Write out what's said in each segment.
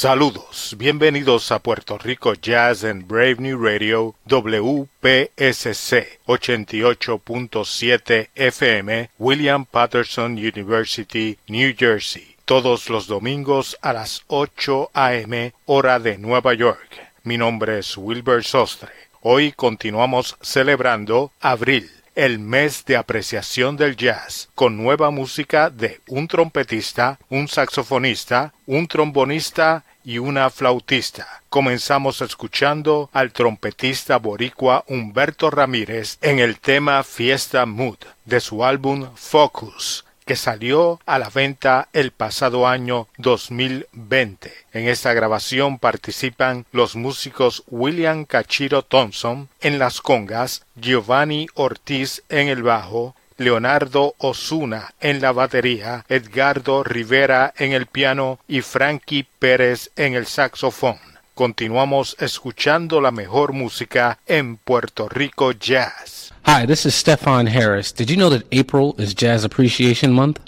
Saludos, bienvenidos a Puerto Rico Jazz and Brave New Radio WPSC 88.7 FM, William Patterson University, New Jersey, todos los domingos a las 8 a.m. hora de Nueva York. Mi nombre es Wilbur Sostre. Hoy continuamos celebrando Abril el mes de apreciación del jazz, con nueva música de un trompetista, un saxofonista, un trombonista y una flautista. Comenzamos escuchando al trompetista boricua Humberto Ramírez en el tema Fiesta Mood de su álbum Focus que salió a la venta el pasado año 2020. En esta grabación participan los músicos William Cachiro Thompson en las congas, Giovanni Ortiz en el bajo, Leonardo Osuna en la batería, Edgardo Rivera en el piano y Frankie Pérez en el saxofón. Continuamos escuchando la mejor música en Puerto Rico Jazz. Hi, this is Stefan Harris. Did you know that April is Jazz Appreciation Month?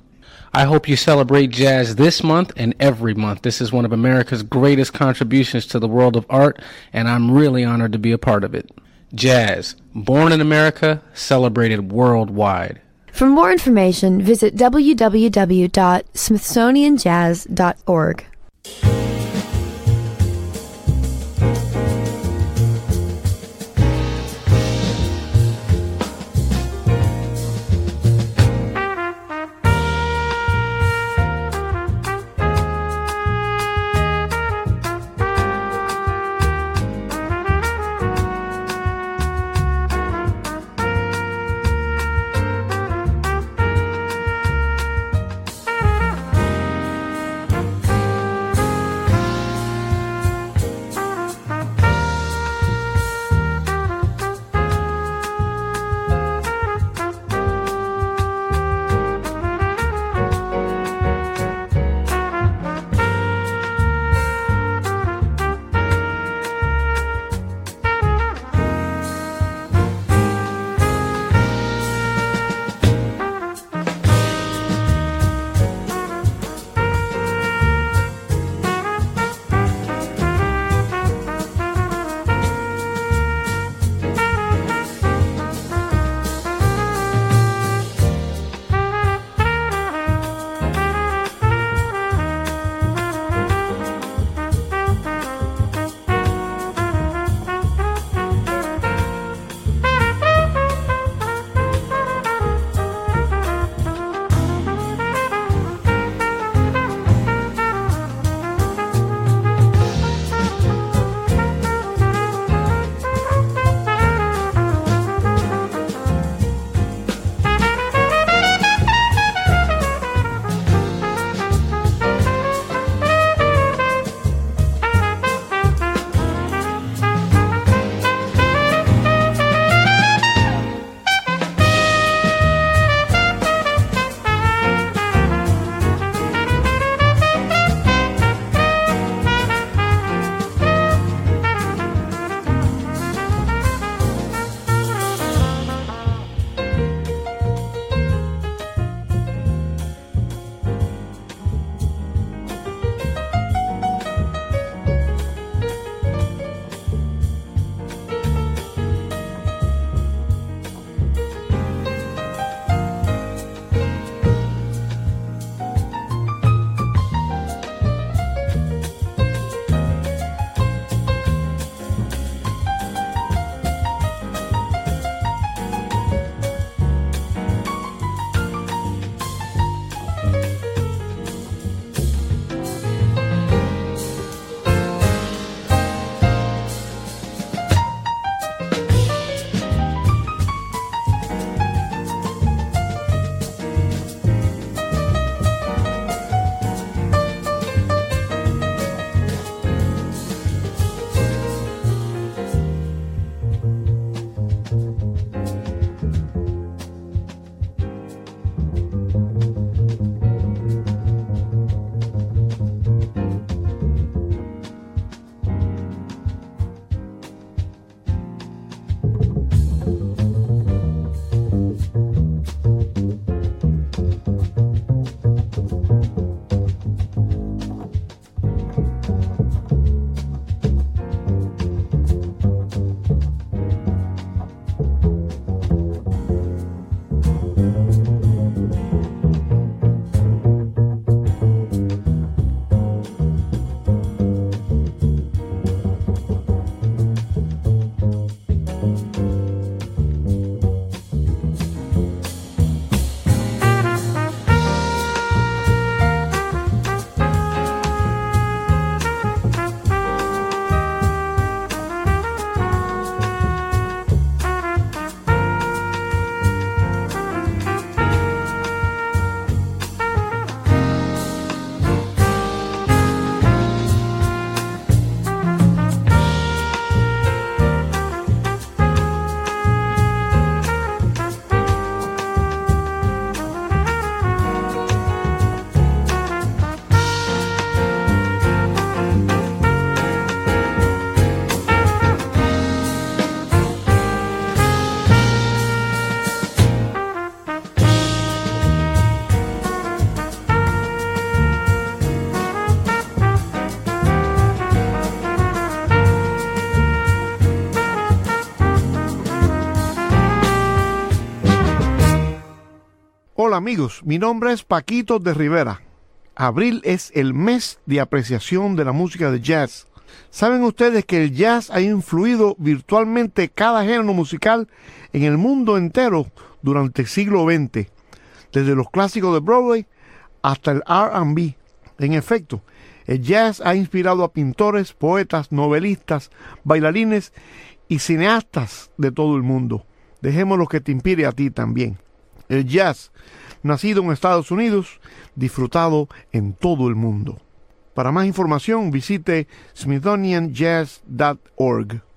I hope you celebrate jazz this month and every month. This is one of America's greatest contributions to the world of art, and I'm really honored to be a part of it. Jazz, born in America, celebrated worldwide. For more information, visit www.smithsonianjazz.org. amigos, mi nombre es Paquito de Rivera. Abril es el mes de apreciación de la música de jazz. ¿Saben ustedes que el jazz ha influido virtualmente cada género musical en el mundo entero durante el siglo XX? Desde los clásicos de Broadway hasta el RB. En efecto, el jazz ha inspirado a pintores, poetas, novelistas, bailarines y cineastas de todo el mundo. Dejémoslo que te inspire a ti también. El jazz, nacido en Estados Unidos, disfrutado en todo el mundo. Para más información visite smithsonianjazz.org.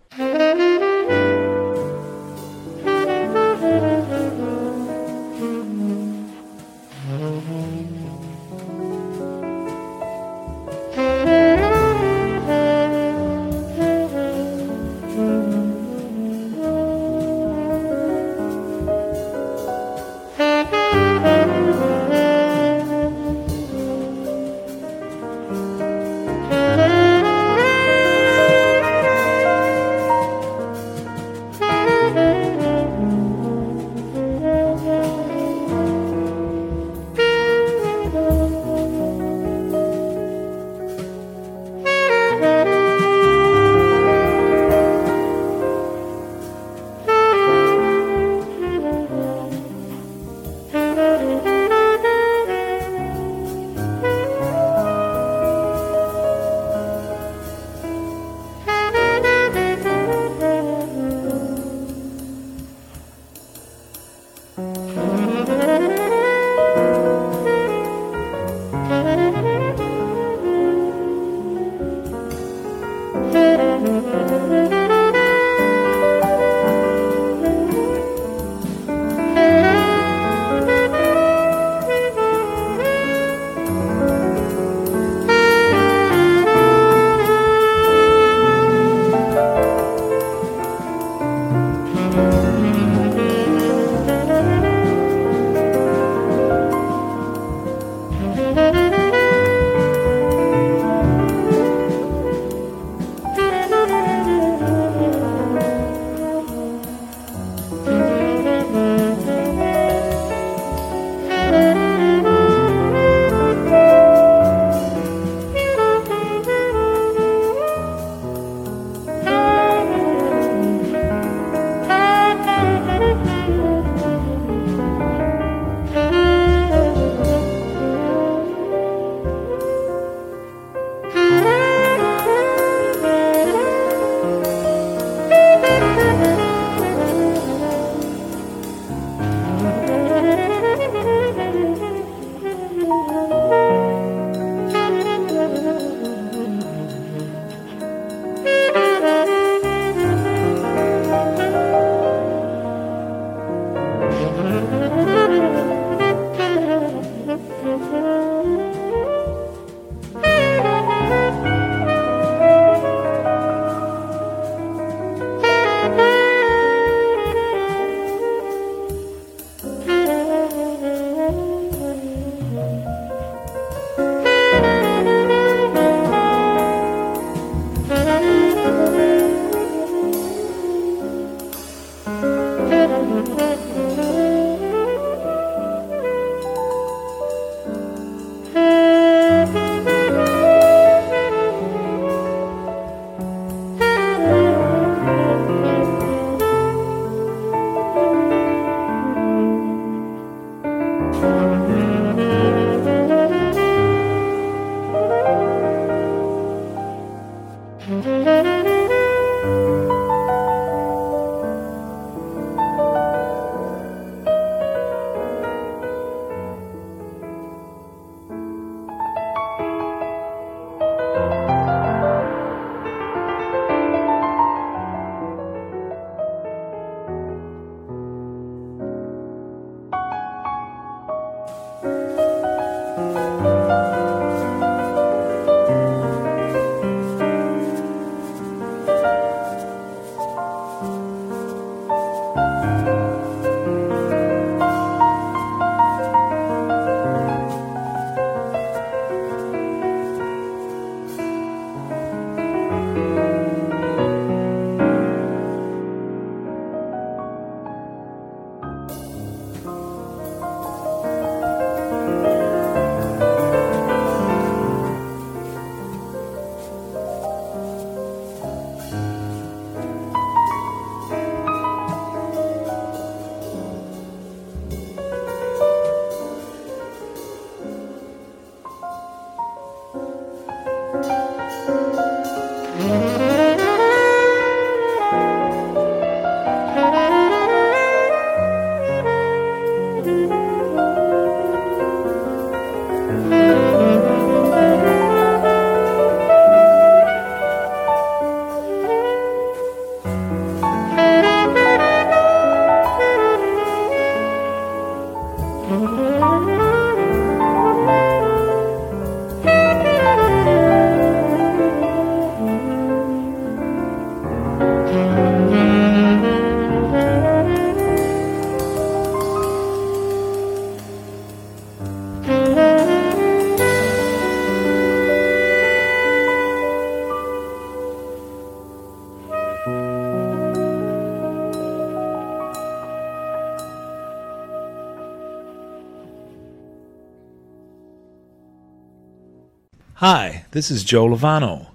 this is Joe Lovano.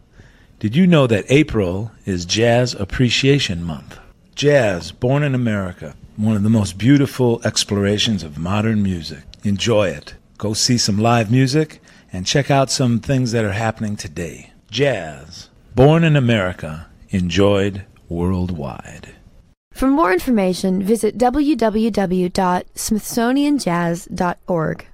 Did you know that April is Jazz Appreciation Month? Jazz, born in America, one of the most beautiful explorations of modern music. Enjoy it. Go see some live music and check out some things that are happening today. Jazz, born in America, enjoyed worldwide. For more information, visit www.smithsonianjazz.org.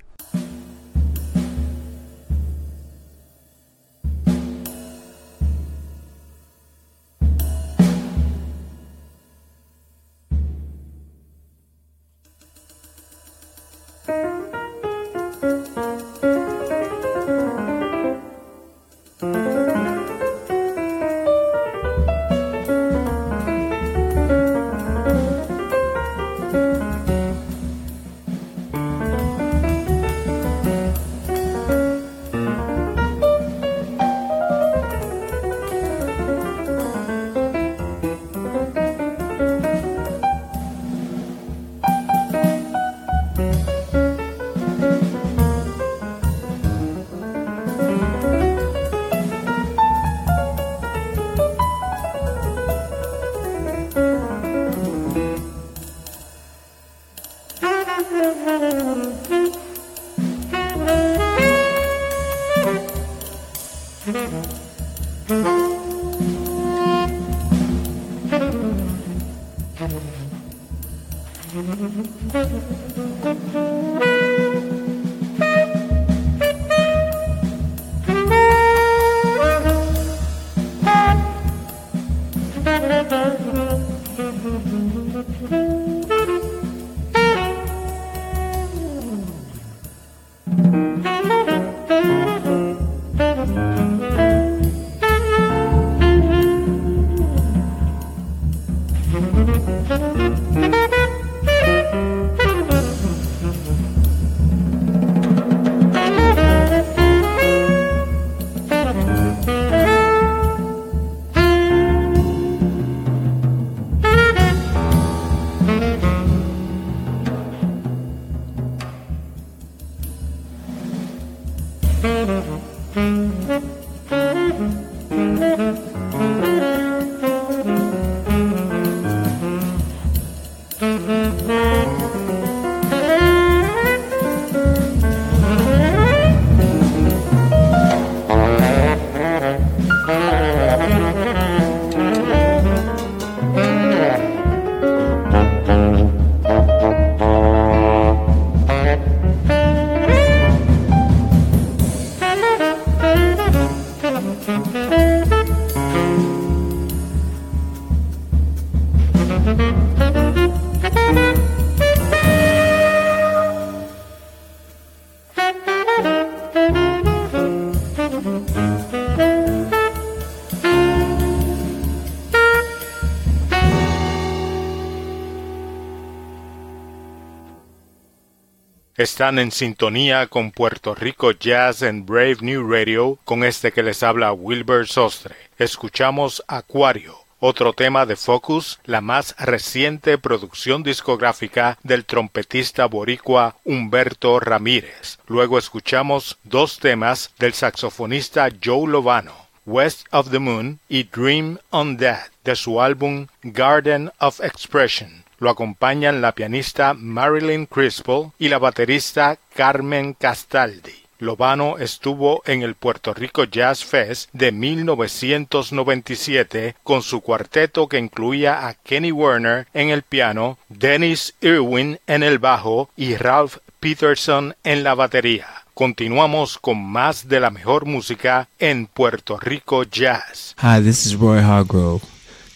Están en sintonía con Puerto Rico Jazz en Brave New Radio con este que les habla Wilbur Sostre. Escuchamos Acuario, otro tema de Focus, la más reciente producción discográfica del trompetista boricua Humberto Ramírez. Luego escuchamos dos temas del saxofonista Joe Lovano. West of the Moon y Dream on That de su álbum Garden of Expression. Lo acompañan la pianista Marilyn Crispell y la baterista Carmen Castaldi. Lobano estuvo en el Puerto Rico Jazz Fest de 1997 con su cuarteto que incluía a Kenny Werner en el piano, Dennis Irwin en el bajo y Ralph Peterson en la batería. Continuamos con más de la mejor música en Puerto Rico Jazz. Hi, this is Roy Hargrove.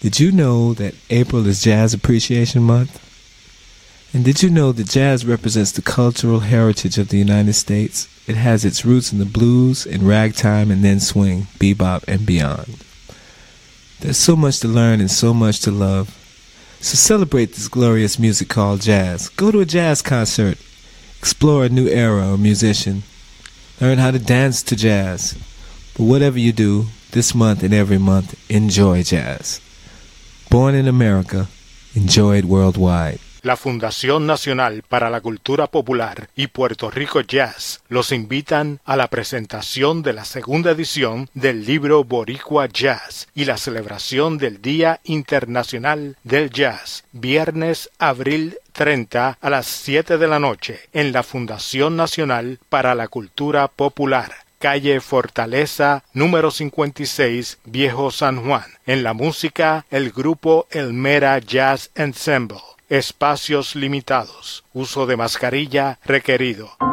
Did you know that April is Jazz Appreciation Month? And did you know that jazz represents the cultural heritage of the United States? It has its roots in the blues, and ragtime, and then swing, bebop, and beyond. There's so much to learn and so much to love. So celebrate this glorious music called jazz. Go to a jazz concert. Explore a new era or musician. Learn how to dance to jazz. But whatever you do, this month and every month, enjoy jazz. Born in America, enjoyed worldwide. la Fundación Nacional para la Cultura Popular y Puerto Rico Jazz los invitan a la presentación de la segunda edición del libro Boricua Jazz y la celebración del Día Internacional del Jazz, viernes abril 30 a las 7 de la noche en la Fundación Nacional para la Cultura Popular calle Fortaleza, número 56, Viejo San Juan. En la música, el grupo Elmera Jazz Ensemble. Espacios limitados. Uso de mascarilla requerido.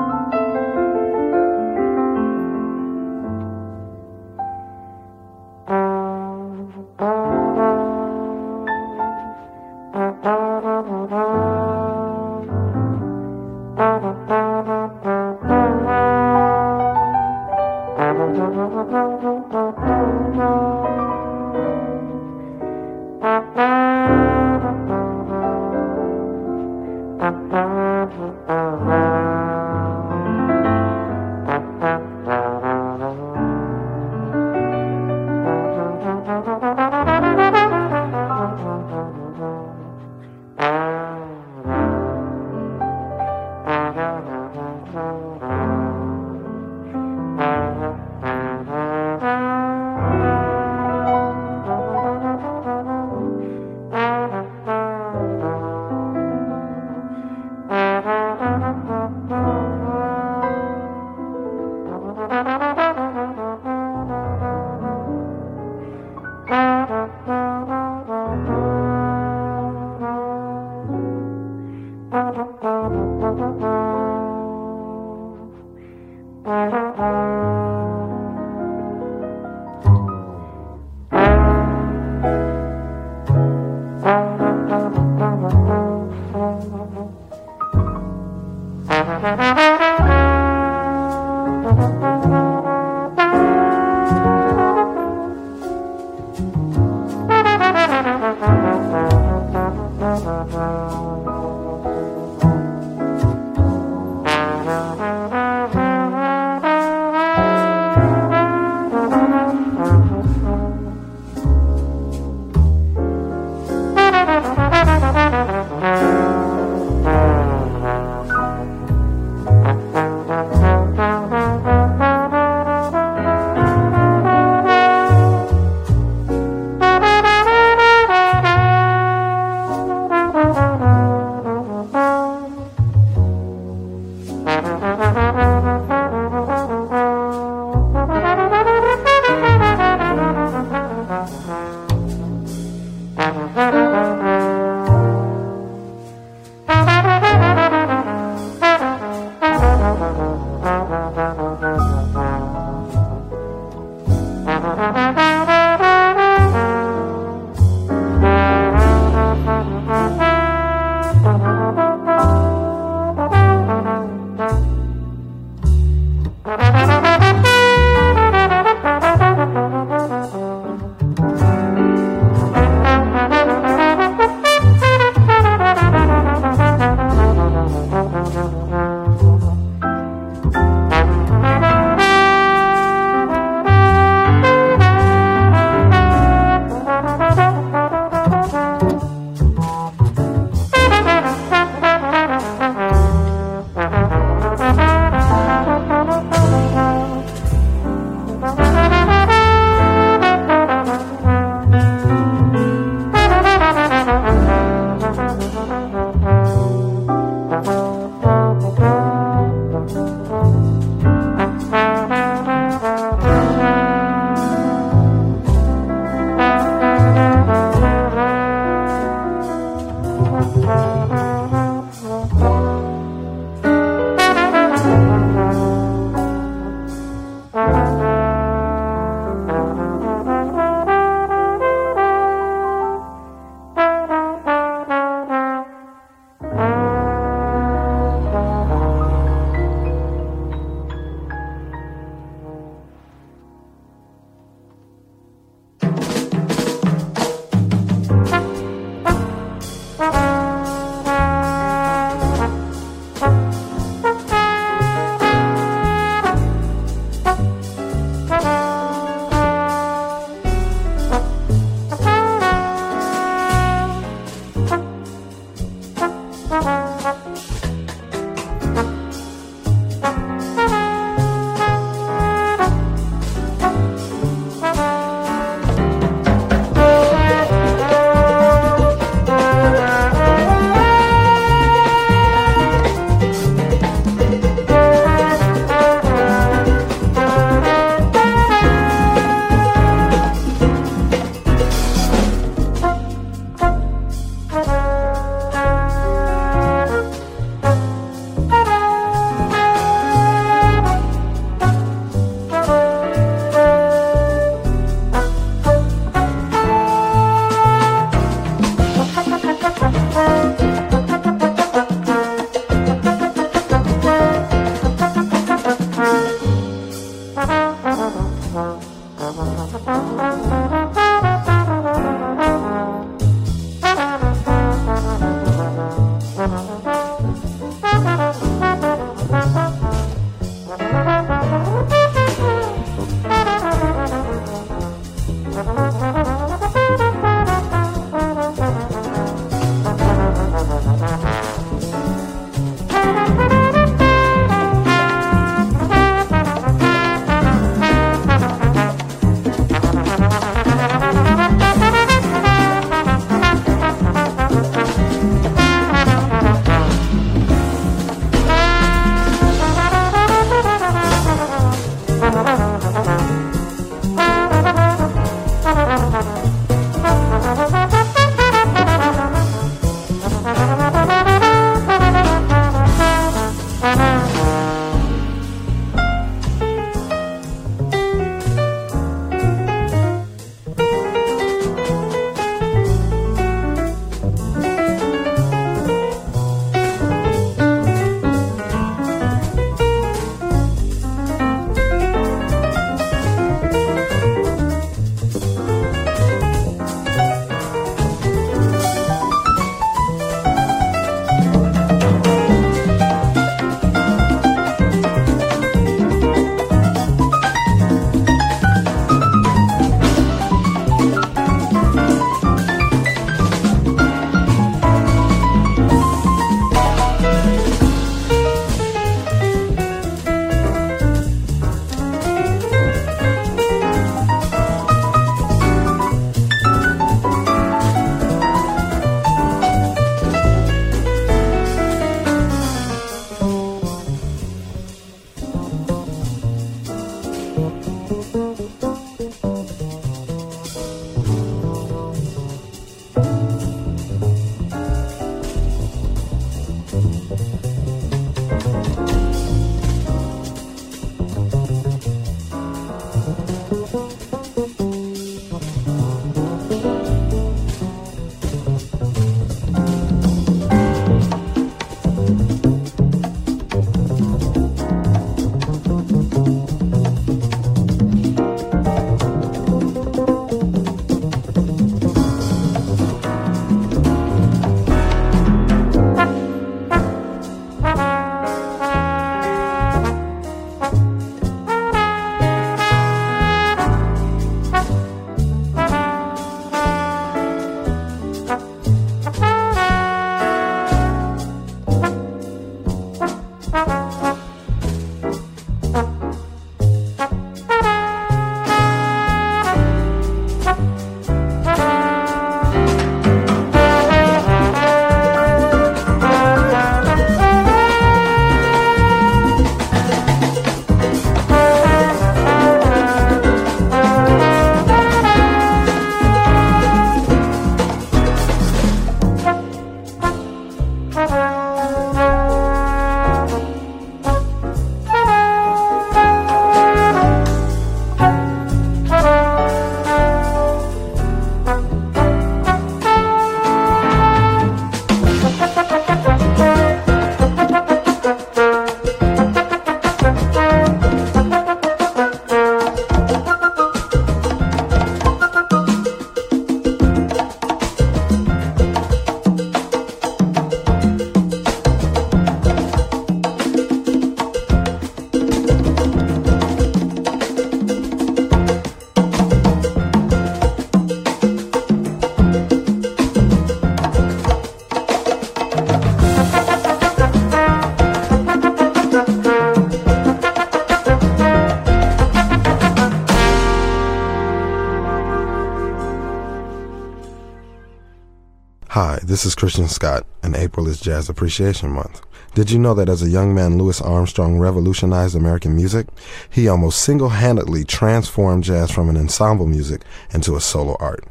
This is Christian Scott, and April is Jazz Appreciation Month. Did you know that as a young man, Louis Armstrong revolutionized American music? He almost single-handedly transformed jazz from an ensemble music into a solo art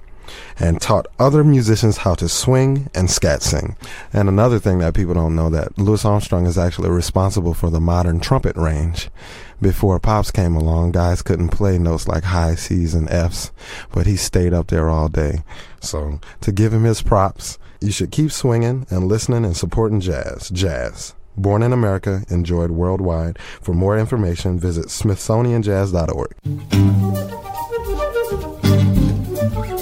and taught other musicians how to swing and scat sing. And another thing that people don't know that Louis Armstrong is actually responsible for the modern trumpet range. Before Pops came along, guys couldn't play notes like high C's and F's, but he stayed up there all day. So to give him his props, you should keep swinging and listening and supporting jazz. Jazz. Born in America, enjoyed worldwide. For more information, visit smithsonianjazz.org.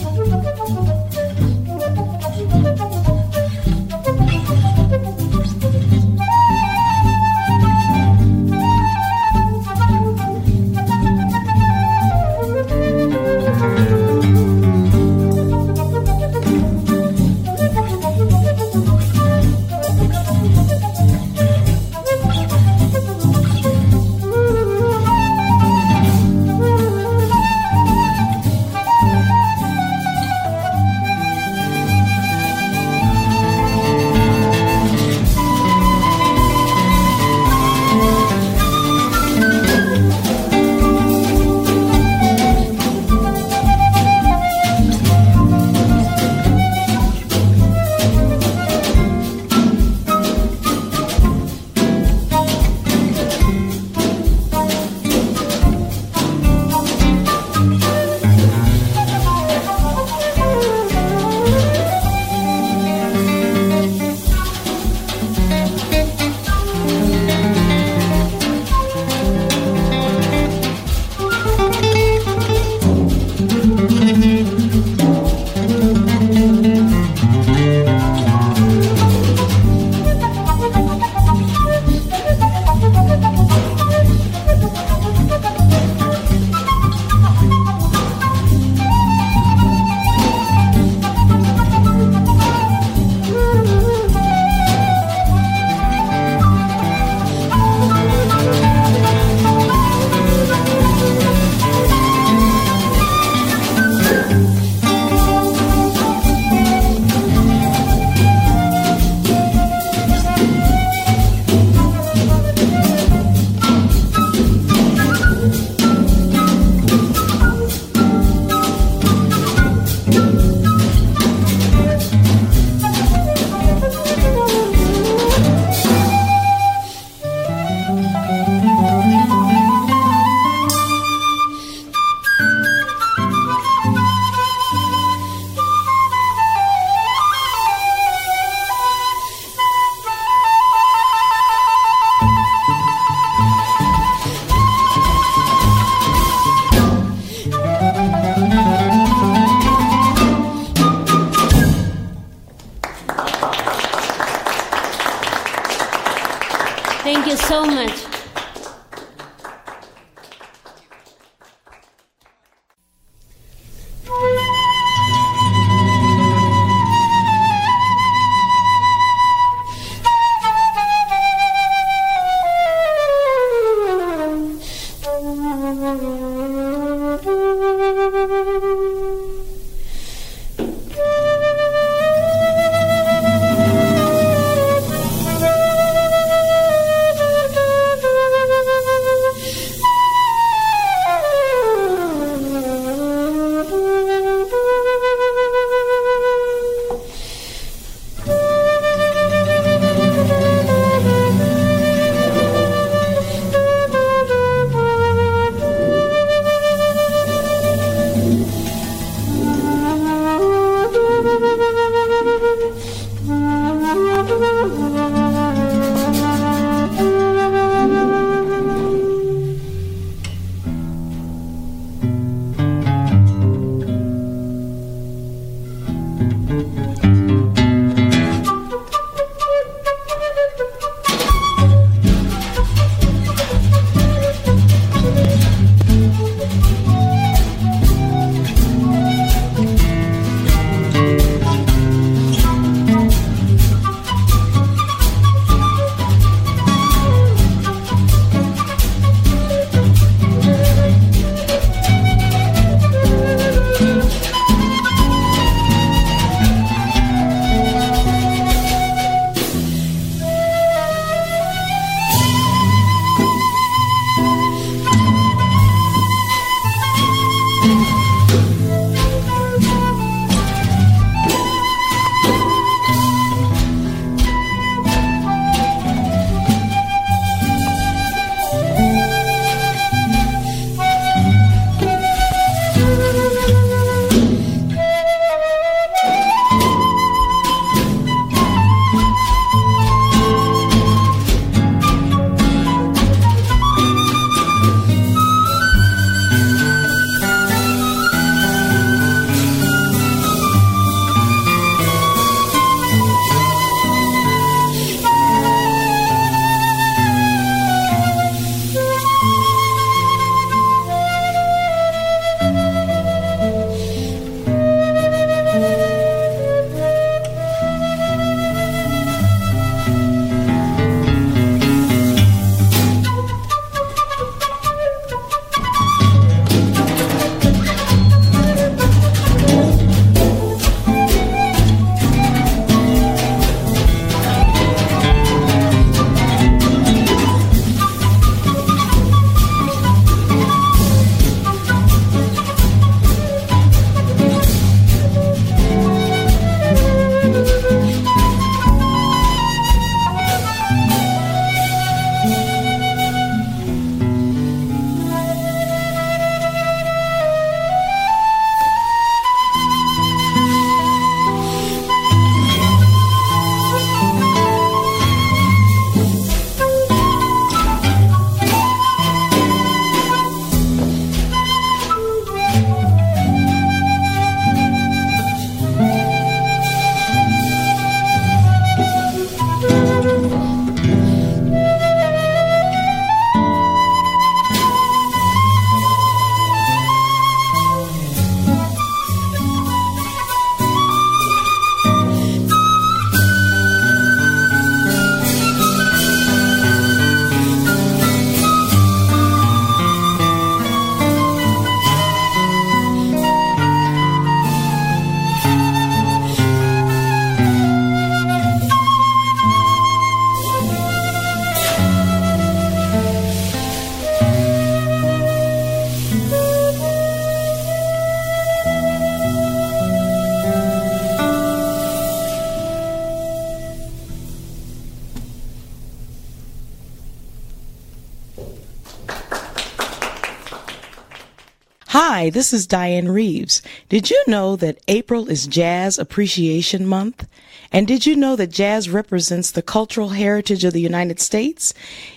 Hi, this is Diane Reeves. Did you know that April is Jazz Appreciation Month? And did you know that jazz represents the cultural heritage of the United States?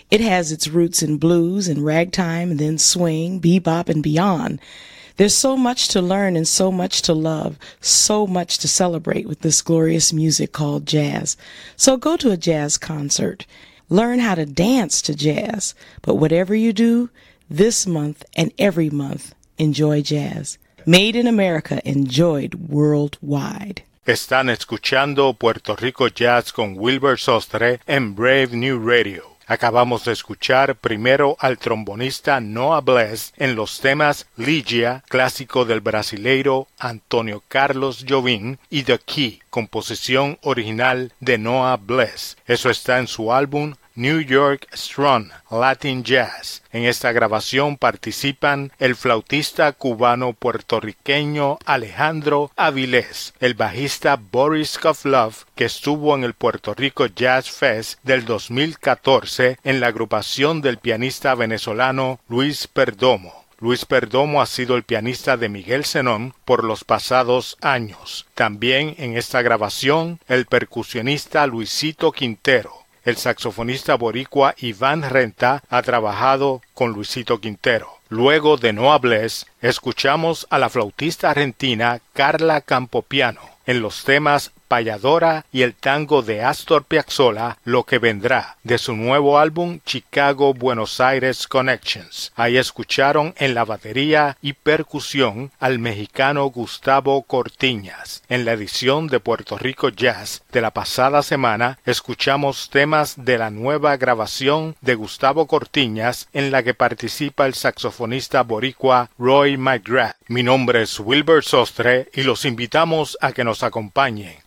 It has its roots in blues and ragtime and then swing, bebop, and beyond. There's so much to learn and so much to love, so much to celebrate with this glorious music called jazz. So go to a jazz concert. Learn how to dance to jazz. But whatever you do, this month and every month, enjoy jazz. Made in America, enjoyed worldwide. Están escuchando Puerto Rico Jazz con Wilbur Sostre en Brave New Radio. Acabamos de escuchar primero al trombonista Noah Bless en los temas Ligia, clásico del brasileiro Antonio Carlos Jobim, y The Key, composición original de Noah Bless. Eso está en su álbum New York Strong Latin Jazz. En esta grabación participan el flautista cubano puertorriqueño Alejandro Avilés, el bajista Boris Kovlov, que estuvo en el Puerto Rico Jazz Fest del 2014 en la agrupación del pianista venezolano Luis Perdomo. Luis Perdomo ha sido el pianista de Miguel Zenón por los pasados años. También en esta grabación el percusionista Luisito Quintero. El saxofonista boricua Iván Renta ha trabajado con Luisito Quintero. Luego de No Hables, escuchamos a la flautista argentina Carla Campopiano en los temas Payadora y el tango de Astor Piazzolla, Lo que vendrá, de su nuevo álbum Chicago Buenos Aires Connections. Ahí escucharon en la batería y percusión al mexicano Gustavo Cortiñas. En la edición de Puerto Rico Jazz de la pasada semana escuchamos temas de la nueva grabación de Gustavo Cortiñas en la que participa el saxofonista boricua Roy McGrath. Mi nombre es Wilbur Sostre y los invitamos a que nos acompañen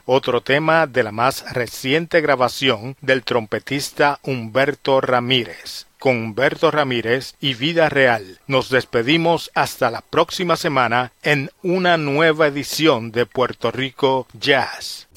otro tema de la más reciente grabación del trompetista Humberto Ramírez. Con Humberto Ramírez y Vida Real nos despedimos hasta la próxima semana en una nueva edición de Puerto Rico Jazz.